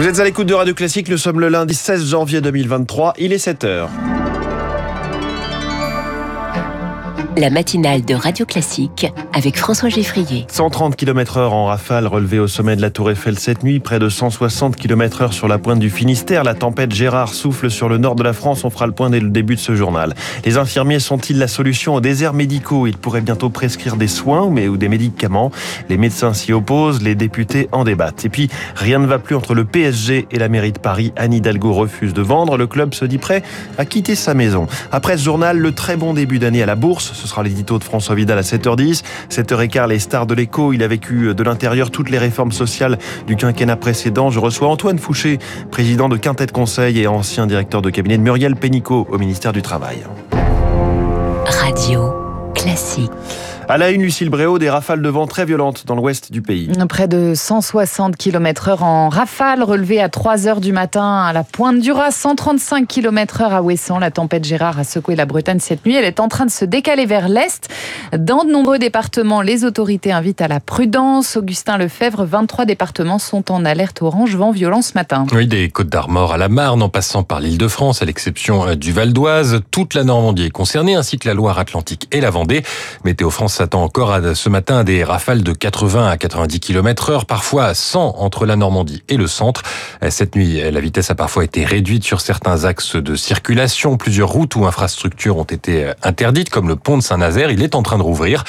Vous êtes à l'écoute de Radio Classique, nous sommes le lundi 16 janvier 2023, il est 7h. La matinale de Radio Classique avec François Geffrier. 130 km heure en rafale relevée au sommet de la Tour Eiffel cette nuit, près de 160 km heure sur la pointe du Finistère. La tempête Gérard souffle sur le nord de la France. On fera le point dès le début de ce journal. Les infirmiers sont-ils la solution aux déserts médicaux? Ils pourraient bientôt prescrire des soins ou des médicaments. Les médecins s'y opposent, les députés en débattent. Et puis, rien ne va plus entre le PSG et la mairie de Paris. Anne Hidalgo refuse de vendre. Le club se dit prêt à quitter sa maison. Après ce journal, le très bon début d'année à la bourse. Ce sera l'édito de François Vidal à 7h10. 7h15, les stars de l'écho. Il a vécu de l'intérieur toutes les réformes sociales du quinquennat précédent. Je reçois Antoine Fouché, président de Quintet Conseil et ancien directeur de cabinet de Muriel Pénicaud au ministère du Travail. Radio classique. À la une, Lucille Bréau, des rafales de vent très violentes dans l'ouest du pays. Près de 160 km heure en rafale, relevée à 3 heures du matin à la pointe du Raz, 135 km heure à Ouessant. La tempête Gérard a secoué la Bretagne cette nuit. Elle est en train de se décaler vers l'est. Dans de nombreux départements, les autorités invitent à la prudence. Augustin Lefebvre, 23 départements sont en alerte orange vent violent ce matin. Oui, des Côtes d'Armor à la Marne, en passant par l'île de France, à l'exception euh, du Val d'Oise. Toute la Normandie est concernée, ainsi que la Loire-Atlantique et la Vendée. Météo France s'attend encore à ce matin des rafales de 80 à 90 km heure, parfois à 100 entre la Normandie et le centre. Cette nuit, la vitesse a parfois été réduite sur certains axes de circulation. Plusieurs routes ou infrastructures ont été interdites, comme le pont de Saint-Nazaire. Il est en train de rouvrir.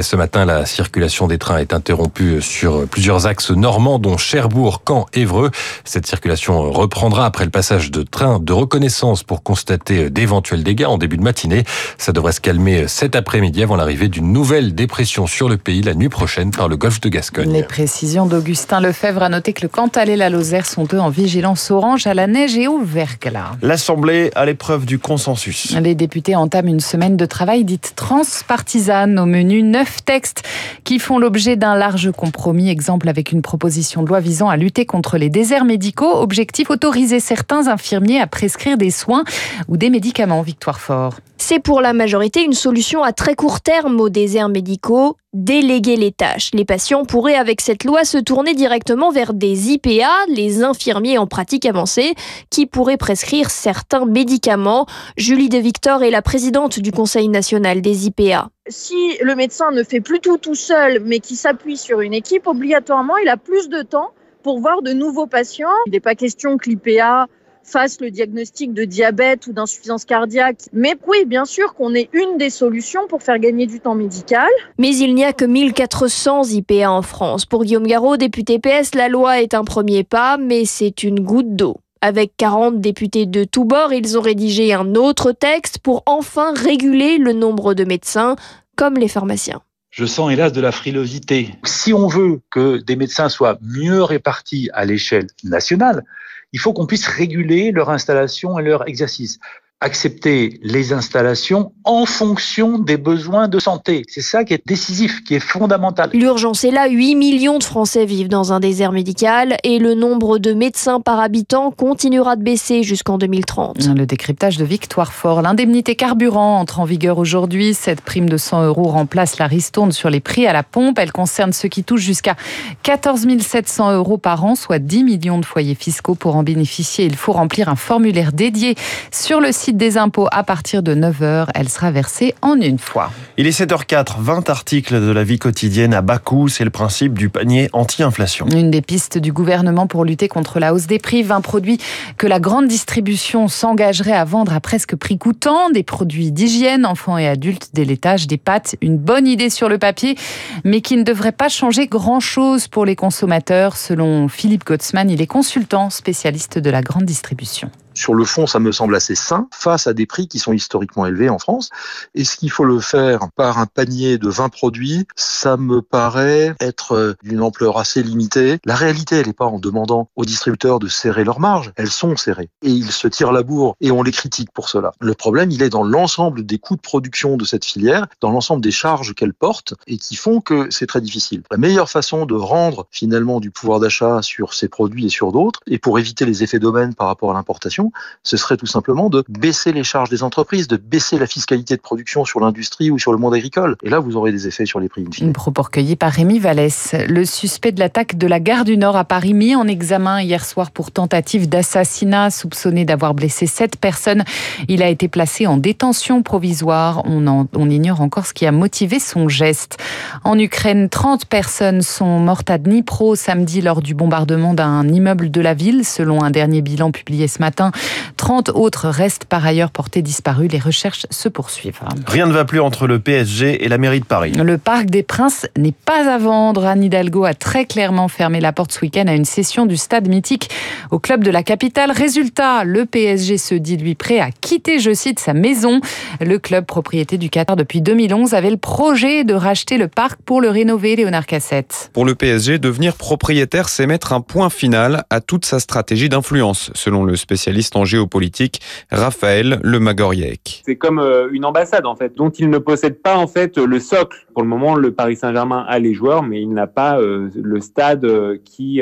Ce matin, la circulation des trains est interrompue sur plusieurs axes normands, dont Cherbourg, Caen, Évreux. Cette circulation reprendra après le passage de trains de reconnaissance pour constater d'éventuels dégâts en début de matinée. Ça devrait se calmer cet après-midi avant l'arrivée d'une nouvelle dépression sur le pays la nuit prochaine par le golfe de Gascogne. Les précisions d'Augustin Lefebvre a noté que le Cantal et la Lozère sont eux en vigilance orange à la neige et au verglas. L'Assemblée à l'épreuve du consensus. Les députés entament une semaine de travail dite transpartisane au menu neuf textes qui font l'objet d'un large compromis. Exemple avec une proposition de loi visant à lutter contre les déserts médicaux. Objectif autoriser certains infirmiers à prescrire des soins ou des médicaments. Victoire Fort. C'est pour la majorité une solution à très court terme aux médicaux, déléguer les tâches. Les patients pourraient avec cette loi se tourner directement vers des IPA, les infirmiers en pratique avancée, qui pourraient prescrire certains médicaments. Julie De Victor est la présidente du Conseil national des IPA. Si le médecin ne fait plus tout tout seul, mais qui s'appuie sur une équipe, obligatoirement, il a plus de temps pour voir de nouveaux patients. Il n'est pas question que l'IPA fasse le diagnostic de diabète ou d'insuffisance cardiaque. Mais oui, bien sûr qu'on est une des solutions pour faire gagner du temps médical. Mais il n'y a que 1400 IPA en France. Pour Guillaume Garot, député PS, la loi est un premier pas, mais c'est une goutte d'eau. Avec 40 députés de tous bords, ils ont rédigé un autre texte pour enfin réguler le nombre de médecins, comme les pharmaciens je sens hélas de la frilosité. Si on veut que des médecins soient mieux répartis à l'échelle nationale, il faut qu'on puisse réguler leur installation et leur exercice accepter les installations en fonction des besoins de santé. C'est ça qui est décisif, qui est fondamental. L'urgence est là. 8 millions de Français vivent dans un désert médical et le nombre de médecins par habitant continuera de baisser jusqu'en 2030. Le décryptage de Victoire Fort. L'indemnité carburant entre en vigueur aujourd'hui. Cette prime de 100 euros remplace la ristourne sur les prix à la pompe. Elle concerne ceux qui touchent jusqu'à 14 700 euros par an, soit 10 millions de foyers fiscaux. Pour en bénéficier, il faut remplir un formulaire dédié sur le site des impôts à partir de 9h. Elle sera versée en une fois. Il est 7h04, 20 articles de la vie quotidienne à bas coût. C'est le principe du panier anti-inflation. Une des pistes du gouvernement pour lutter contre la hausse des prix. 20 produits que la grande distribution s'engagerait à vendre à presque prix coûtant. Des produits d'hygiène, enfants et adultes, des laitages, des pâtes. Une bonne idée sur le papier, mais qui ne devrait pas changer grand-chose pour les consommateurs. Selon Philippe Gottsman, il est consultant spécialiste de la grande distribution sur le fond, ça me semble assez sain face à des prix qui sont historiquement élevés en France. Est-ce qu'il faut le faire par un panier de 20 produits Ça me paraît être euh, d'une ampleur assez limitée. La réalité, elle n'est pas en demandant aux distributeurs de serrer leurs marges. Elles sont serrées. Et ils se tirent la bourre et on les critique pour cela. Le problème, il est dans l'ensemble des coûts de production de cette filière, dans l'ensemble des charges qu'elle porte et qui font que c'est très difficile. La meilleure façon de rendre finalement du pouvoir d'achat sur ces produits et sur d'autres, et pour éviter les effets d'aubaine par rapport à l'importation, ce serait tout simplement de baisser les charges des entreprises, de baisser la fiscalité de production sur l'industrie ou sur le monde agricole. Et là, vous aurez des effets sur les prix. Une propos recueillie par Rémi Vallès. Le suspect de l'attaque de la gare du Nord à Paris mis en examen hier soir pour tentative d'assassinat, soupçonné d'avoir blessé sept personnes. Il a été placé en détention provisoire. On, on ignore encore ce qui a motivé son geste. En Ukraine, 30 personnes sont mortes à Dnipro samedi lors du bombardement d'un immeuble de la ville, selon un dernier bilan publié ce matin. 30 autres restent par ailleurs portés disparus. Les recherches se poursuivent. Rien ne va plus entre le PSG et la mairie de Paris. Le Parc des Princes n'est pas à vendre. Anne Hidalgo a très clairement fermé la porte ce week-end à une session du stade mythique au club de la capitale. Résultat, le PSG se dit lui prêt à quitter, je cite, sa maison. Le club propriété du Qatar depuis 2011 avait le projet de racheter le parc pour le rénover, Léonard Cassette. Pour le PSG, devenir propriétaire, c'est mettre un point final à toute sa stratégie d'influence, selon le spécialiste en géopolitique Raphaël Lemagoriec. C'est comme euh, une ambassade en fait, dont il ne possède pas en fait le socle. Pour le moment, le Paris Saint-Germain a les joueurs, mais il n'a pas euh, le stade euh, qui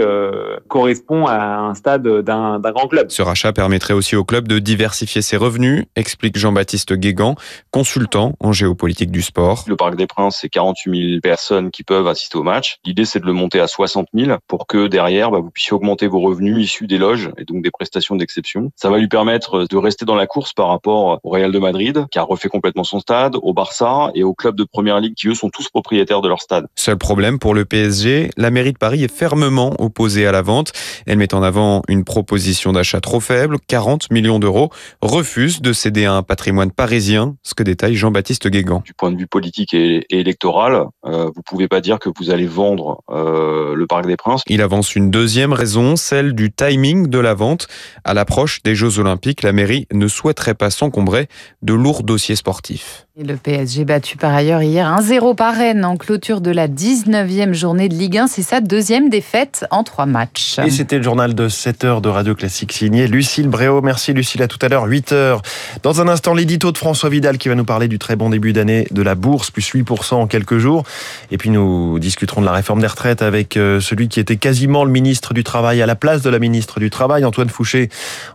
correspond à un stade d'un grand club. Ce rachat permettrait aussi au club de diversifier ses revenus, explique Jean-Baptiste Guégan, consultant en géopolitique du sport. Le Parc des Princes, c'est 48 000 personnes qui peuvent assister au match. L'idée, c'est de le monter à 60 000 pour que derrière, bah, vous puissiez augmenter vos revenus issus des loges et donc des prestations d'exception. Ça va lui permettre de rester dans la course par rapport au Real de Madrid, qui a refait complètement son stade, au Barça et aux clubs de première ligue qui, eux, sont tous propriétaires de leur stade. Seul problème pour le PSG, la mairie de Paris est fermement opposée à la vente. Elle met en avant une proposition d'achat trop faible, 40 millions d'euros, refuse de céder à un patrimoine parisien, ce que détaille Jean-Baptiste Guégan. Du point de vue politique et, électoral, euh, vous pouvez pas dire que vous allez vendre euh, le Parc des Princes. Il avance une deuxième raison, celle du timing de la vente. À l'approche des Jeux Olympiques, la mairie ne souhaiterait pas s'encombrer de lourds dossiers sportifs. Et le PSG battu par ailleurs hier 1-0 par Rennes en clôture de la 19e journée de Ligue 1. C'est sa deuxième défaite en trois matchs. Et c'était le journal de 7 heures de Radio Classique signé Lucille Bréau. Merci Lucille, à tout à l'heure, 8 heures. Dans un instant, l'édito de François Vidal qui va nous parler du très bon début d'année de la bourse, plus 8% en quelques jours. Et puis nous discuterons de la réforme des retraites avec euh, celui qui était quasiment le ministre du Travail à la place de la ministre du Travail, Antoine Fouché,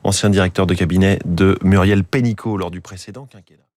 ancien directeur de cabinet de Muriel Pénicaud lors du précédent quinquennat.